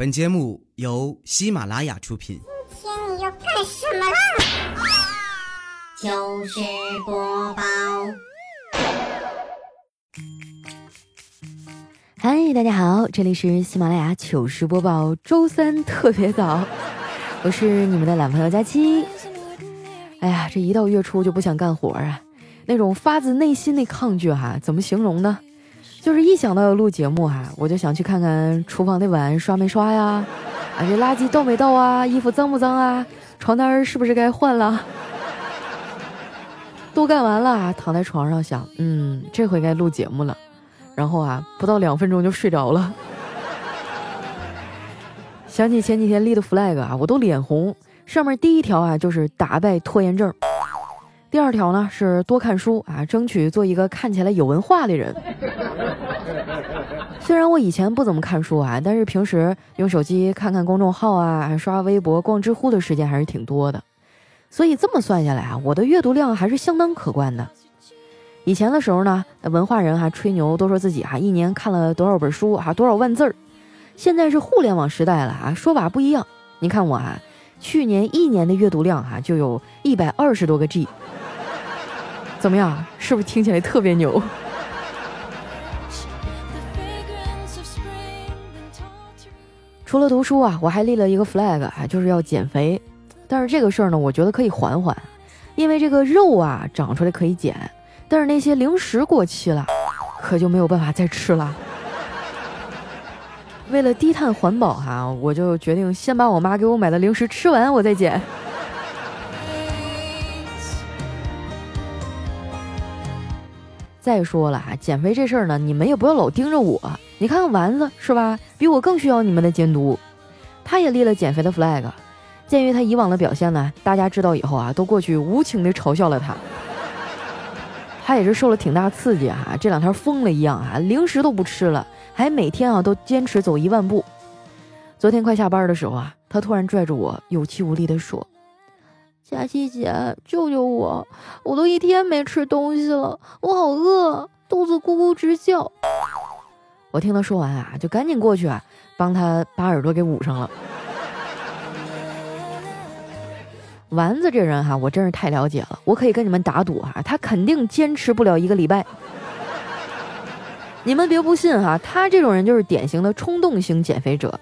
本节目由喜马拉雅出品。今天你要干什么啦？糗事播报，嗨，大家好，这里是喜马拉雅糗事播报，周三特别早，我是你们的懒朋友佳期。哎呀，这一到月初就不想干活啊，那种发自内心的抗拒哈，怎么形容呢？就是一想到要录节目哈，我就想去看看厨房的碗刷没刷呀，啊这垃圾倒没倒啊，衣服脏不脏啊，床单是不是该换了？都干完了，躺在床上想，嗯，这回该录节目了。然后啊，不到两分钟就睡着了。想起前几天立的 flag 啊，我都脸红。上面第一条啊，就是打败拖延症。第二条呢是多看书啊，争取做一个看起来有文化的人。虽然我以前不怎么看书啊，但是平时用手机看看公众号啊，刷微博、逛知乎的时间还是挺多的。所以这么算下来啊，我的阅读量还是相当可观的。以前的时候呢，文化人还吹牛，都说自己哈一年看了多少本书啊，多少万字儿。现在是互联网时代了啊，说法不一样。你看我啊，去年一年的阅读量哈就有一百二十多个 G。怎么样？是不是听起来特别牛？除了读书啊，我还立了一个 flag 啊，就是要减肥。但是这个事儿呢，我觉得可以缓缓，因为这个肉啊长出来可以减，但是那些零食过期了，可就没有办法再吃了。为了低碳环保哈，我就决定先把我妈给我买的零食吃完，我再减。再说了哈，减肥这事儿呢，你们也不要老盯着我。你看看丸子是吧，比我更需要你们的监督。他也立了减肥的 flag。鉴于他以往的表现呢，大家知道以后啊，都过去无情的嘲笑了他。他也是受了挺大刺激啊，这两天疯了一样啊，零食都不吃了，还每天啊都坚持走一万步。昨天快下班的时候啊，他突然拽着我，有气无力的说。佳琪姐，救救我！我都一天没吃东西了，我好饿，肚子咕咕直叫。我听他说完啊，就赶紧过去啊，帮他把耳朵给捂上了。丸子这人哈，我真是太了解了，我可以跟你们打赌啊，他肯定坚持不了一个礼拜。你们别不信哈，他这种人就是典型的冲动型减肥者。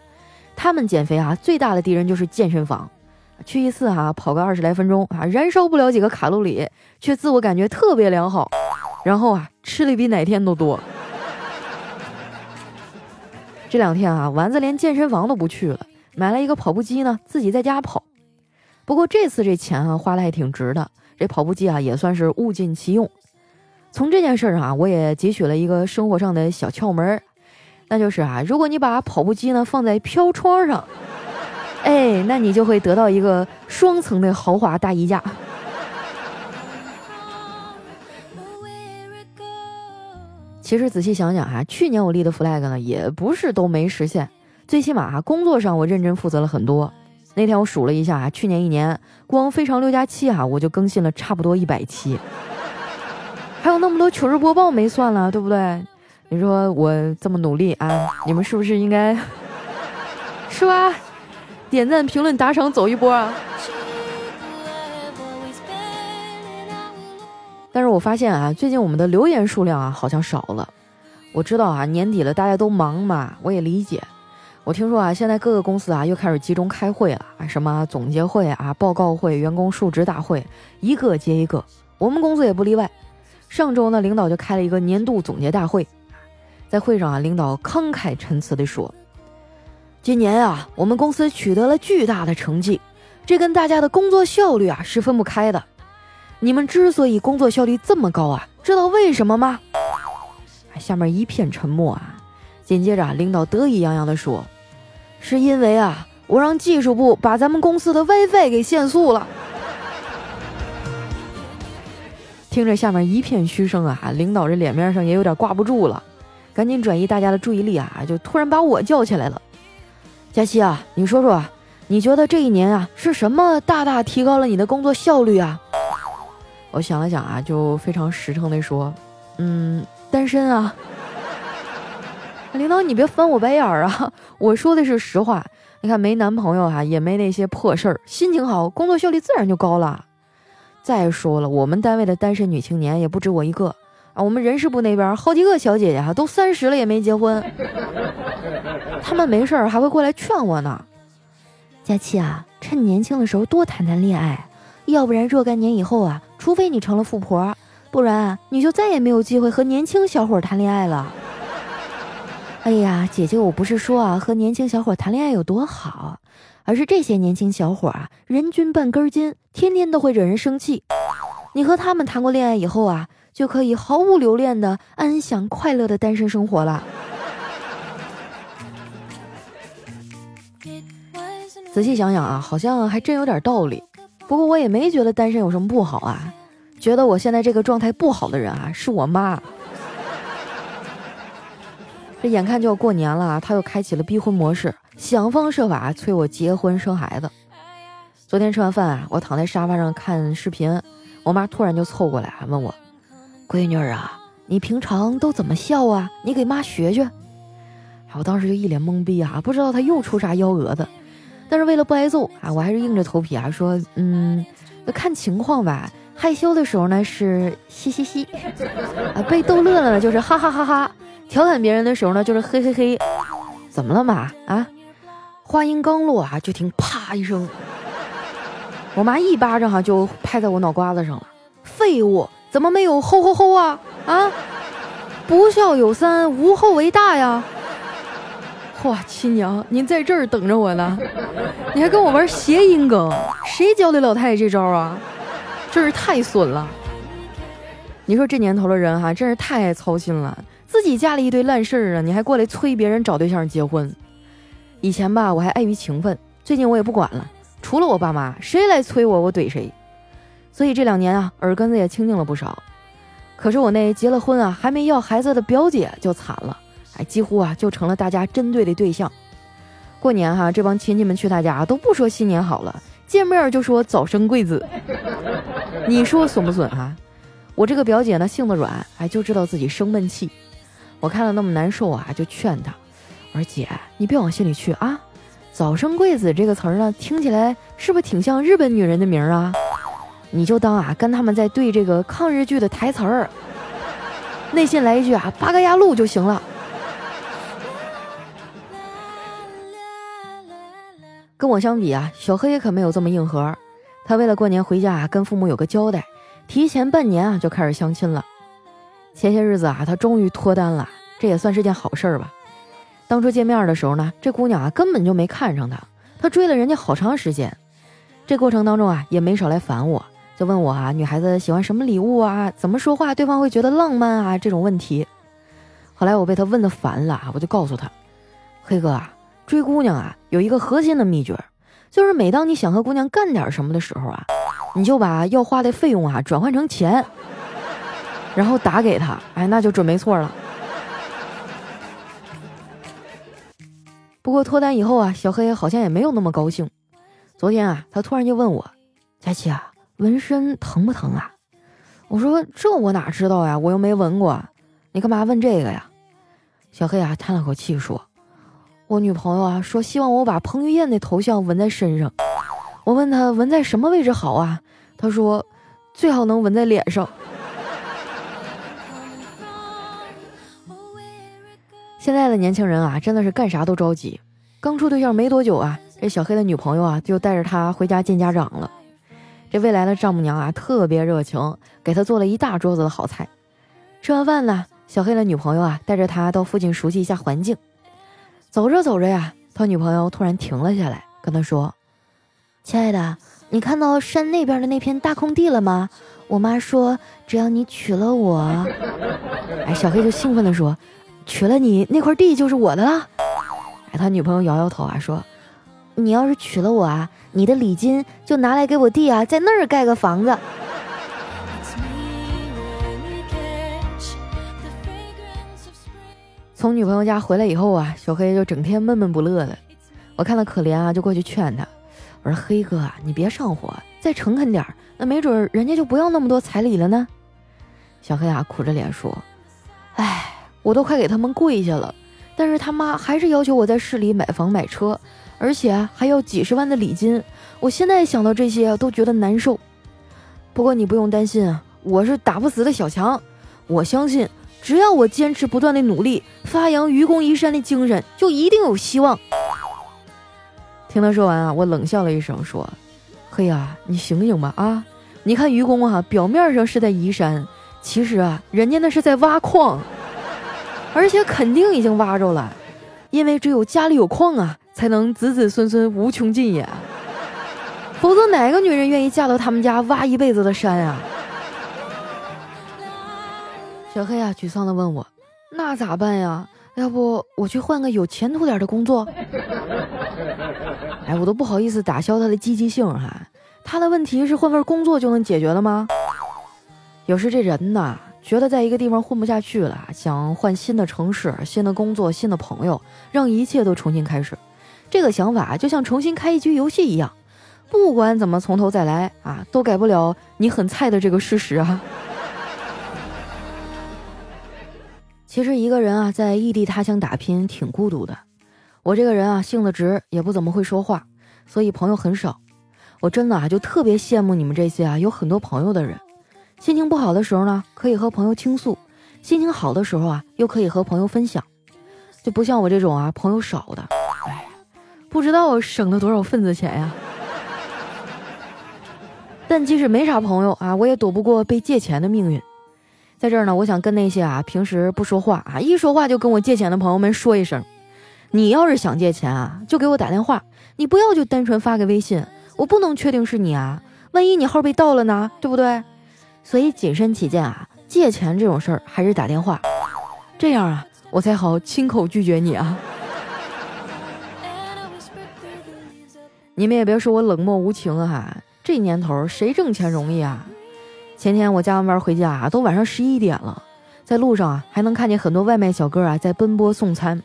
他们减肥啊，最大的敌人就是健身房。去一次哈，跑个二十来分钟啊，燃烧不了几个卡路里，却自我感觉特别良好，然后啊，吃的比哪天都多。这两天啊，丸子连健身房都不去了，买了一个跑步机呢，自己在家跑。不过这次这钱啊，花的还挺值的，这跑步机啊，也算是物尽其用。从这件事上啊，我也汲取了一个生活上的小窍门，那就是啊，如果你把跑步机呢放在飘窗上。哎，那你就会得到一个双层的豪华大衣架。其实仔细想想哈，去年我立的 flag 呢，也不是都没实现。最起码哈，工作上我认真负责了很多。那天我数了一下啊，去年一年光非常六加七哈，我就更新了差不多一百期，还有那么多糗事播报没算了，对不对？你说我这么努力啊，你们是不是应该，是吧？点赞、评论、打赏，走一波啊！但是我发现啊，最近我们的留言数量啊好像少了。我知道啊，年底了，大家都忙嘛，我也理解。我听说啊，现在各个公司啊又开始集中开会了啊，什么总结会啊、报告会、员工述职大会，一个接一个。我们公司也不例外。上周呢，领导就开了一个年度总结大会，在会上啊，领导慷慨陈词地说。今年啊，我们公司取得了巨大的成绩，这跟大家的工作效率啊是分不开的。你们之所以工作效率这么高啊，知道为什么吗？下面一片沉默啊。紧接着，领导得意洋洋地说：“是因为啊，我让技术部把咱们公司的 WiFi 给限速了。”听着下面一片嘘声啊，领导这脸面上也有点挂不住了，赶紧转移大家的注意力啊，就突然把我叫起来了。佳琪啊，你说说，你觉得这一年啊是什么大大提高了你的工作效率啊？我想了想啊，就非常实诚地说，嗯，单身啊。领导你别翻我白眼儿啊！我说的是实话。你看没男朋友哈，也没那些破事儿，心情好，工作效率自然就高了。再说了，我们单位的单身女青年也不止我一个啊，我们人事部那边好几个小姐姐哈，都三十了也没结婚。他们没事儿还会过来劝我呢。佳琪啊，趁年轻的时候多谈谈恋爱，要不然若干年以后啊，除非你成了富婆，不然你就再也没有机会和年轻小伙谈恋爱了。哎呀，姐姐，我不是说啊和年轻小伙谈恋爱有多好，而是这些年轻小伙啊，人均半根筋，天天都会惹人生气。你和他们谈过恋爱以后啊，就可以毫无留恋的安享快乐的单身生活了。仔细想想啊，好像还真有点道理。不过我也没觉得单身有什么不好啊，觉得我现在这个状态不好的人啊，是我妈。这眼看就要过年了，她又开启了逼婚模式，想方设法催我结婚生孩子。昨天吃完饭啊，我躺在沙发上看视频，我妈突然就凑过来问我：“闺女啊，你平常都怎么笑啊？你给妈学学。”我当时就一脸懵逼啊，不知道她又出啥幺蛾子。但是为了不挨揍啊，我还是硬着头皮啊说，嗯，看情况吧。害羞的时候呢是嘻嘻嘻，啊，被逗乐了呢就是哈哈哈哈。调侃别人的时候呢就是嘿嘿嘿。怎么了嘛？啊？话音刚落啊，就听啪一声，我妈一巴掌哈就拍在我脑瓜子上了。废物，怎么没有吼吼吼啊？啊？不孝有三，无后为大呀。哇，亲娘，您在这儿等着我呢，你还跟我玩谐音梗，谁教的老太太这招啊？真是太损了！你说这年头的人哈，真是太爱操心了，自己家里一堆烂事儿啊，你还过来催别人找对象结婚。以前吧，我还碍于情分，最近我也不管了，除了我爸妈，谁来催我，我怼谁。所以这两年啊，耳根子也清净了不少。可是我那结了婚啊，还没要孩子的表姐就惨了。哎，几乎啊就成了大家针对的对象。过年哈，这帮亲戚们去他家都不说新年好了，见面就说早生贵子。你说损不损哈？我这个表姐呢性子软，哎就知道自己生闷气。我看了那么难受啊，就劝她，我说姐，你别往心里去啊。早生贵子这个词儿呢，听起来是不是挺像日本女人的名啊？你就当啊跟他们在对这个抗日剧的台词儿，内心来一句啊八嘎呀路就行了。跟我相比啊，小黑可没有这么硬核。他为了过年回家啊，跟父母有个交代，提前半年啊就开始相亲了。前些日子啊，他终于脱单了，这也算是件好事儿吧。当初见面的时候呢，这姑娘啊根本就没看上他，他追了人家好长时间。这过程当中啊，也没少来烦我，就问我啊，女孩子喜欢什么礼物啊，怎么说话对方会觉得浪漫啊这种问题。后来我被他问的烦了，我就告诉他，黑哥啊。追姑娘啊，有一个核心的秘诀，就是每当你想和姑娘干点什么的时候啊，你就把要花的费用啊转换成钱，然后打给她，哎，那就准没错了。不过脱单以后啊，小黑好像也没有那么高兴。昨天啊，他突然就问我：“佳琪啊，纹身疼不疼啊？”我说：“这我哪知道呀，我又没纹过。你干嘛问这个呀？”小黑啊叹了口气说。我女朋友啊说希望我把彭于晏的头像纹在身上，我问他纹在什么位置好啊？他说最好能纹在脸上。现在的年轻人啊，真的是干啥都着急。刚处对象没多久啊，这小黑的女朋友啊就带着他回家见家长了。这未来的丈母娘啊特别热情，给他做了一大桌子的好菜。吃完饭呢，小黑的女朋友啊带着他到附近熟悉一下环境。走着走着呀，他女朋友突然停了下来，跟他说：“亲爱的，你看到山那边的那片大空地了吗？我妈说，只要你娶了我，哎，小黑就兴奋地说，娶了你那块地就是我的了。哎，他女朋友摇摇头啊，说，你要是娶了我啊，你的礼金就拿来给我弟啊，在那儿盖个房子。”从女朋友家回来以后啊，小黑就整天闷闷不乐的。我看他可怜啊，就过去劝他，我说：“黑哥啊，你别上火，再诚恳点儿，那没准人家就不要那么多彩礼了呢。”小黑啊，苦着脸说：“哎，我都快给他们跪下了，但是他妈还是要求我在市里买房买车，而且还要几十万的礼金。我现在想到这些都觉得难受。不过你不用担心啊，我是打不死的小强，我相信只要我坚持不断的努力，发扬愚公移山的精神，就一定有希望。听他说完啊，我冷笑了一声，说：“嘿呀，你醒醒吧啊！你看愚公啊，表面上是在移山，其实啊，人家那是在挖矿，而且肯定已经挖着了，因为只有家里有矿啊，才能子子孙孙无穷尽也。否则哪个女人愿意嫁到他们家挖一辈子的山啊？”小黑啊，沮丧的问我：“那咋办呀？要不我去换个有前途点的工作？”哎，我都不好意思打消他的积极性哈。他的问题是换份工作就能解决了吗？有时这人呐，觉得在一个地方混不下去了，想换新的城市、新的工作、新的朋友，让一切都重新开始。这个想法就像重新开一局游戏一样，不管怎么从头再来啊，都改不了你很菜的这个事实啊。其实一个人啊，在异地他乡打拼挺孤独的。我这个人啊，性子直，也不怎么会说话，所以朋友很少。我真的啊，就特别羡慕你们这些啊有很多朋友的人。心情不好的时候呢，可以和朋友倾诉；心情好的时候啊，又可以和朋友分享。就不像我这种啊，朋友少的，哎，不知道省了多少份子钱呀。但即使没啥朋友啊，我也躲不过被借钱的命运。在这儿呢，我想跟那些啊平时不说话啊，一说话就跟我借钱的朋友们说一声。你要是想借钱啊，就给我打电话。你不要就单纯发个微信，我不能确定是你啊。万一你号被盗了呢，对不对？所以谨慎起见啊，借钱这种事儿还是打电话，这样啊，我才好亲口拒绝你啊。你们也别说我冷漠无情啊，这年头谁挣钱容易啊？前天我加完班回家啊，都晚上十一点了，在路上啊还能看见很多外卖小哥啊在奔波送餐。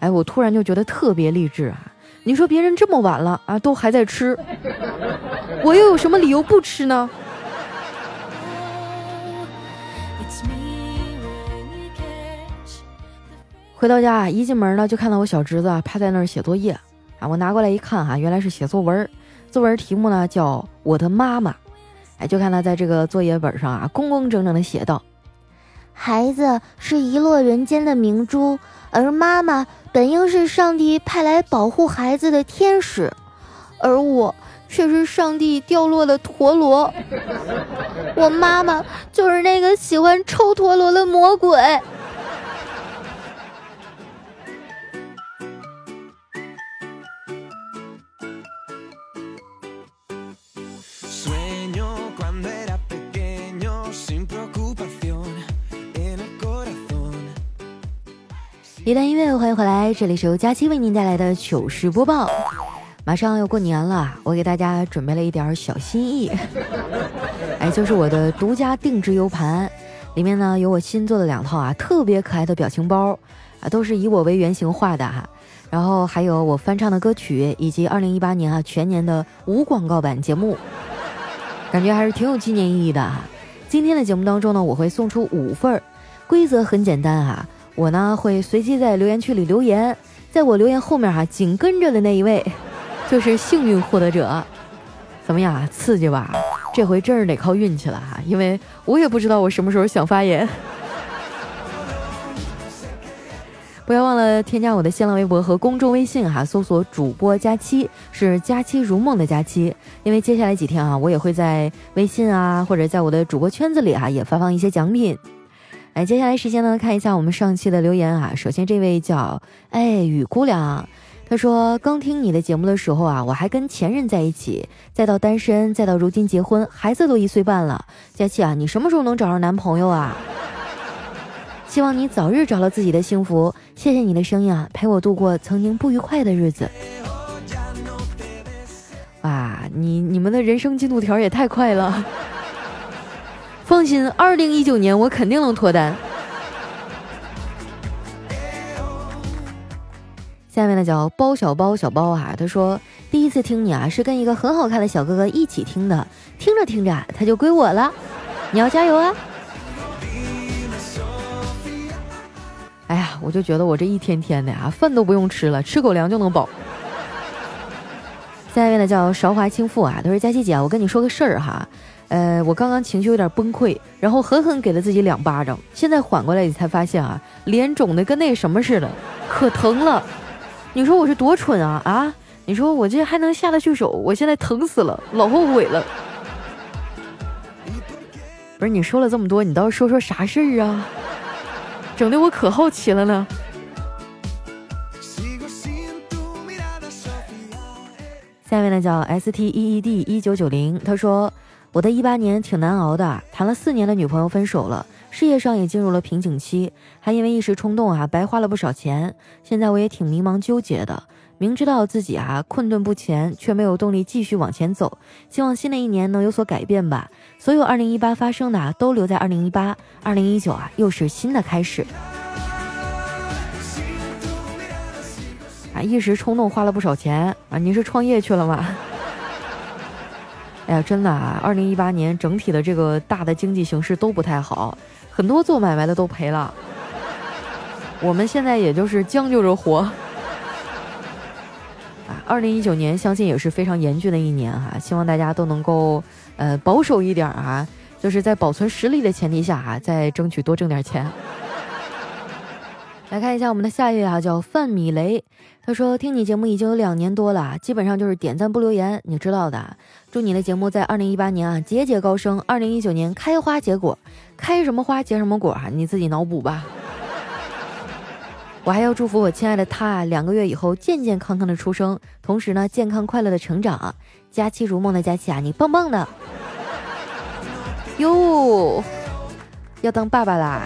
哎，我突然就觉得特别励志啊！你说别人这么晚了啊，都还在吃，我又有什么理由不吃呢？回到家，一进门呢，就看到我小侄子趴在那儿写作业啊。我拿过来一看哈，原来是写作文，作文题目呢叫《我的妈妈》。哎，就看他在这个作业本上啊，工工整整的写道：“孩子是遗落人间的明珠。”而妈妈本应是上帝派来保护孩子的天使，而我却是上帝掉落的陀螺。我妈妈就是那个喜欢抽陀螺的魔鬼。一段音乐，欢迎回来，这里是由佳期为您带来的糗事播报。马上要过年了，我给大家准备了一点小心意，哎，就是我的独家定制 U 盘，里面呢有我新做的两套啊特别可爱的表情包，啊都是以我为原型画的哈，然后还有我翻唱的歌曲，以及二零一八年啊全年的无广告版节目，感觉还是挺有纪念意义的哈。今天的节目当中呢，我会送出五份儿，规则很简单啊。我呢会随机在留言区里留言，在我留言后面哈紧跟着的那一位，就是幸运获得者。怎么样啊，刺激吧？这回真是得靠运气了哈，因为我也不知道我什么时候想发言。不要忘了添加我的新浪微博和公众微信哈，搜索主播佳期，是佳期如梦的佳期。因为接下来几天啊，我也会在微信啊或者在我的主播圈子里哈也发放一些奖品。来，接下来时间呢，看一下我们上期的留言啊。首先，这位叫哎雨姑娘，她说刚听你的节目的时候啊，我还跟前任在一起，再到单身，再到如今结婚，孩子都一岁半了。佳琪啊，你什么时候能找着男朋友啊？希望你早日找到自己的幸福。谢谢你的声音啊，陪我度过曾经不愉快的日子。哇，你你们的人生进度条也太快了。放心，二零一九年我肯定能脱单。下面呢叫包小包小包啊，他说第一次听你啊是跟一个很好看的小哥哥一起听的，听着听着他就归我了，你要加油啊！哎呀，我就觉得我这一天天的呀，饭都不用吃了，吃狗粮就能饱。下一位呢叫韶华倾覆啊，他说佳琪姐，我跟你说个事儿哈，呃，我刚刚情绪有点崩溃，然后狠狠给了自己两巴掌，现在缓过来，你才发现啊，脸肿的跟那什么似的，可疼了。你说我是多蠢啊啊！你说我这还能下得去手？我现在疼死了，老后悔了。不是你说了这么多，你倒是说说啥事儿啊？整的我可好奇了呢。下面呢叫 S T E E D 一九九零，他说我的一八年挺难熬的，谈了四年的女朋友分手了，事业上也进入了瓶颈期，还因为一时冲动啊白花了不少钱，现在我也挺迷茫纠结的。明知道自己啊困顿不前，却没有动力继续往前走。希望新的一年能有所改变吧。所有二零一八发生的啊，都留在二零一八。二零一九啊，又是新的开始。啊，一时冲动花了不少钱啊！你是创业去了吗？哎呀，真的啊，二零一八年整体的这个大的经济形势都不太好，很多做买卖的都赔了。我们现在也就是将就着活。啊二零一九年，相信也是非常严峻的一年哈，希望大家都能够呃保守一点啊，就是在保存实力的前提下哈，再争取多挣点钱。来看一下我们的下一位啊，叫范米雷，他说听你节目已经有两年多了，基本上就是点赞不留言，你知道的。祝你的节目在二零一八年啊节节高升，二零一九年开花结果，开什么花结什么果啊，你自己脑补吧。我还要祝福我亲爱的他啊，两个月以后健健康康的出生，同时呢，健康快乐的成长。佳期如梦的佳期啊，你棒棒的！哟，要当爸爸啦！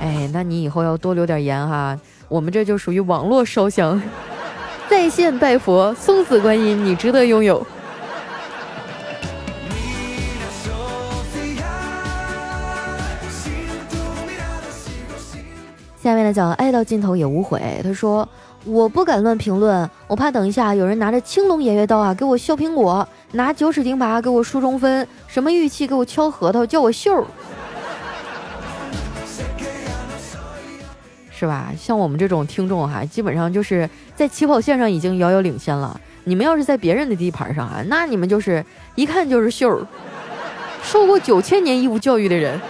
哎，那你以后要多留点言哈，我们这就属于网络烧香，在线拜佛，送子观音，你值得拥有。下面的叫爱到尽头也无悔。他说：“我不敢乱评论，我怕等一下有人拿着青龙偃月刀啊给我削苹果，拿九齿钉耙给我梳中分，什么玉器给我敲核桃，叫我秀，是吧？像我们这种听众哈，基本上就是在起跑线上已经遥遥领先了。你们要是在别人的地盘上啊，那你们就是一看就是秀儿，受过九千年义务教育的人。”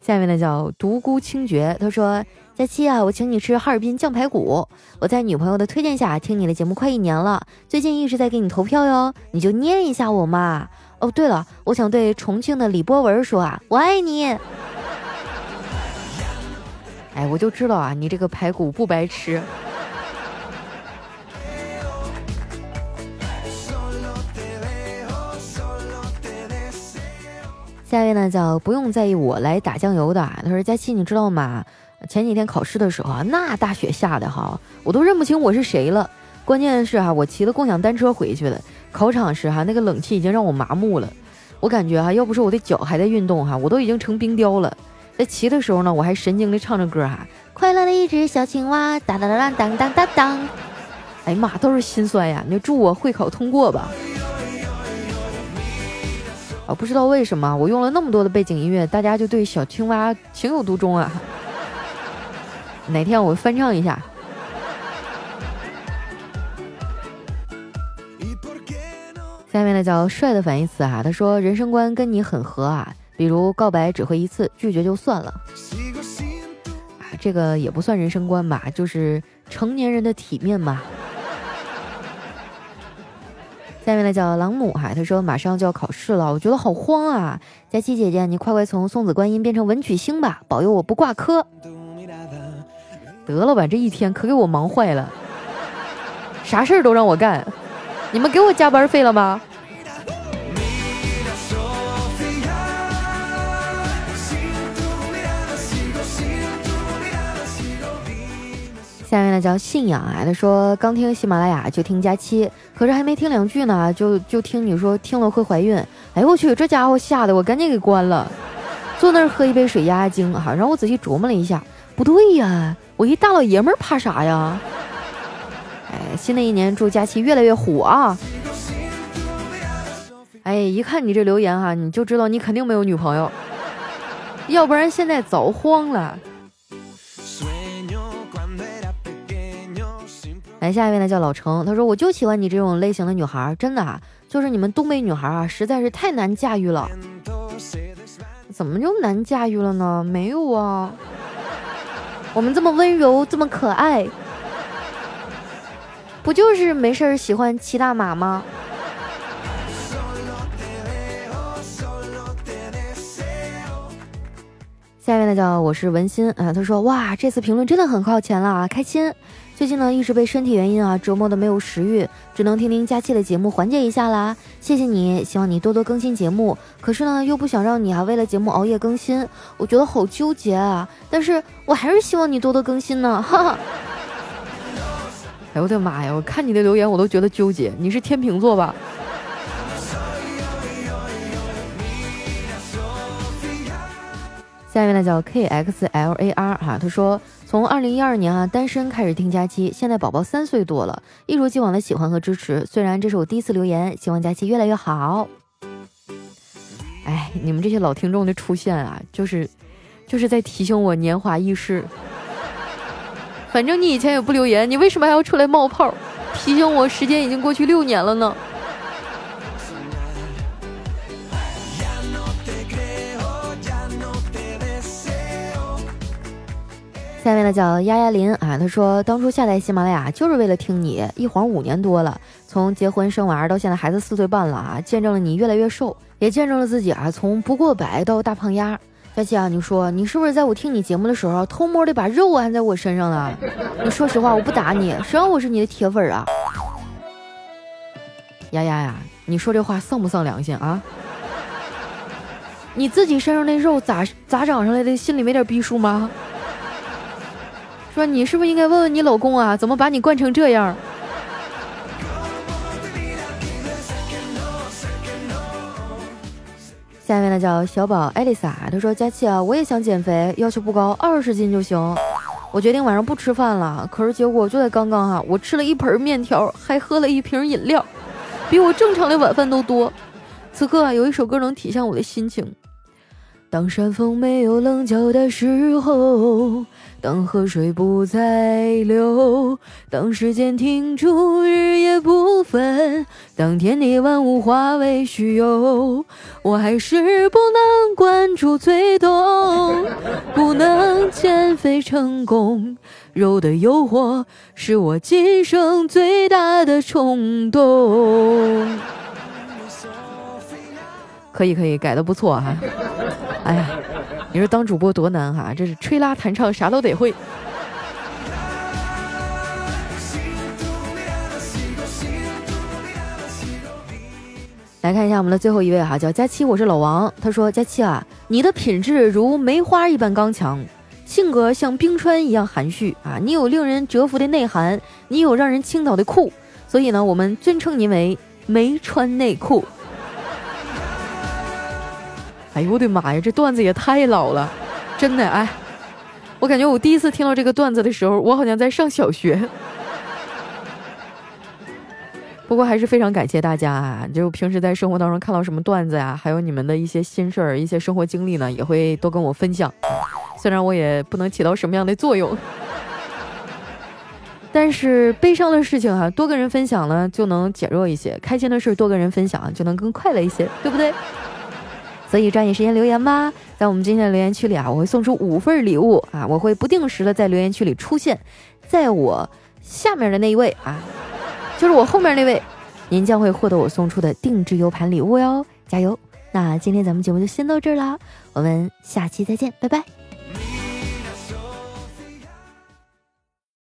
下面呢叫独孤清绝，他说：“佳期啊，我请你吃哈尔滨酱排骨。我在女朋友的推荐下听你的节目快一年了，最近一直在给你投票哟，你就念一下我嘛。哦，对了，我想对重庆的李波文说啊，我爱你。哎，我就知道啊，你这个排骨不白吃。”下一位呢叫不用在意我来打酱油的，他说佳期你知道吗？前几天考试的时候啊，那大雪下的哈，我都认不清我是谁了。关键是哈，我骑的共享单车回去的，考场时哈那个冷气已经让我麻木了。我感觉哈，要不是我的脚还在运动哈，我都已经成冰雕了。在骑的时候呢，我还神经的唱着歌哈，快乐的一只小青蛙，当当当当当当当。哎呀妈，都是心酸呀！你就祝我会考通过吧。啊，不知道为什么我用了那么多的背景音乐，大家就对小青蛙情有独钟啊！哪天我翻唱一下。下面呢叫帅的反义词啊，他说人生观跟你很合啊，比如告白只会一次，拒绝就算了。啊，这个也不算人生观吧，就是成年人的体面嘛。下面呢叫朗姆哈，他说马上就要考试了，我觉得好慌啊！佳琪姐姐，你快快从送子观音变成文曲星吧，保佑我不挂科。得了吧，这一天可给我忙坏了，啥事儿都让我干，你们给我加班费了吗？下面呢叫信仰啊，他说刚听喜马拉雅就听佳期，可是还没听两句呢，就就听你说听了会怀孕。哎呦我去，这家伙吓得我赶紧给关了，坐那儿喝一杯水压压惊哈。然后我仔细琢磨了一下，不对呀，我一大老爷们儿怕啥呀？哎，新的一年祝佳期越来越火啊！哎，一看你这留言哈，你就知道你肯定没有女朋友。要不然现在早慌了。来下一位呢，叫老程，他说我就喜欢你这种类型的女孩，真的啊，就是你们东北女孩啊，实在是太难驾驭了。怎么就难驾驭了呢？没有啊，我们这么温柔，这么可爱，不就是没事儿喜欢骑大马吗？下一位呢叫我是文心啊，他说哇，这次评论真的很靠前了啊，开心。最近呢一直被身体原因啊折磨的没有食欲，只能听听佳期的节目缓解一下啦。谢谢你，希望你多多更新节目。可是呢又不想让你啊为了节目熬夜更新，我觉得好纠结啊。但是我还是希望你多多更新呢，哈哈。哎我的妈呀，我看你的留言我都觉得纠结，你是天秤座吧？下一位呢叫 K X L A R 哈，他说从二零一二年啊单身开始听佳期，现在宝宝三岁多了，一如既往的喜欢和支持。虽然这是我第一次留言，希望佳期越来越好。哎，你们这些老听众的出现啊，就是就是在提醒我年华易逝。反正你以前也不留言，你为什么还要出来冒泡，提醒我时间已经过去六年了呢？下面呢叫丫丫林啊，他说当初下载喜马拉雅就是为了听你，一晃五年多了，从结婚生娃到现在孩子四岁半了啊，见证了你越来越瘦，也见证了自己啊从不过百到大胖丫。佳琪啊，你说你是不是在我听你节目的时候偷摸的把肉按在我身上了？你说实话，我不打你，谁让我是你的铁粉啊？丫丫呀，你说这话丧不丧良心啊？你自己身上那肉咋咋长上来的？心里没点逼数吗？说你是不是应该问问你老公啊？怎么把你惯成这样？下面呢叫小宝艾丽莎，她说佳琪啊，我也想减肥，要求不高，二十斤就行。我决定晚上不吃饭了，可是结果就在刚刚哈，我吃了一盆面条，还喝了一瓶饮料，比我正常的晚饭都多。此刻，有一首歌能体现我的心情。当山峰没有棱角的时候。当河水不再流，当时间停住，日夜不分，当天地万物化为虚有，我还是不能关注最动，不能减肥成功。肉的诱惑是我今生最大的冲动。可以可以，改的不错哈。哎呀。你说当主播多难哈，这是吹拉弹唱啥都得会。来看一下我们的最后一位哈，叫佳期，我是老王。他说：佳期啊，你的品质如梅花一般刚强，性格像冰川一样含蓄啊，你有令人折服的内涵，你有让人倾倒的酷，所以呢，我们尊称您为没穿内裤。哎呦我的妈呀，这段子也太老了，真的哎！我感觉我第一次听到这个段子的时候，我好像在上小学。不过还是非常感谢大家啊！就平时在生活当中看到什么段子呀，还有你们的一些心事儿、一些生活经历呢，也会多跟我分享。虽然我也不能起到什么样的作用，但是悲伤的事情哈，多跟人分享呢，就能减弱一些；开心的事多跟人分享，就能更快乐一些，对不对？所以抓紧时间留言吧，在我们今天的留言区里啊，我会送出五份礼物啊，我会不定时的在留言区里出现，在我下面的那一位啊，就是我后面那位，您将会获得我送出的定制 U 盘礼物哟，加油！那今天咱们节目就先到这儿啦，我们下期再见，拜拜。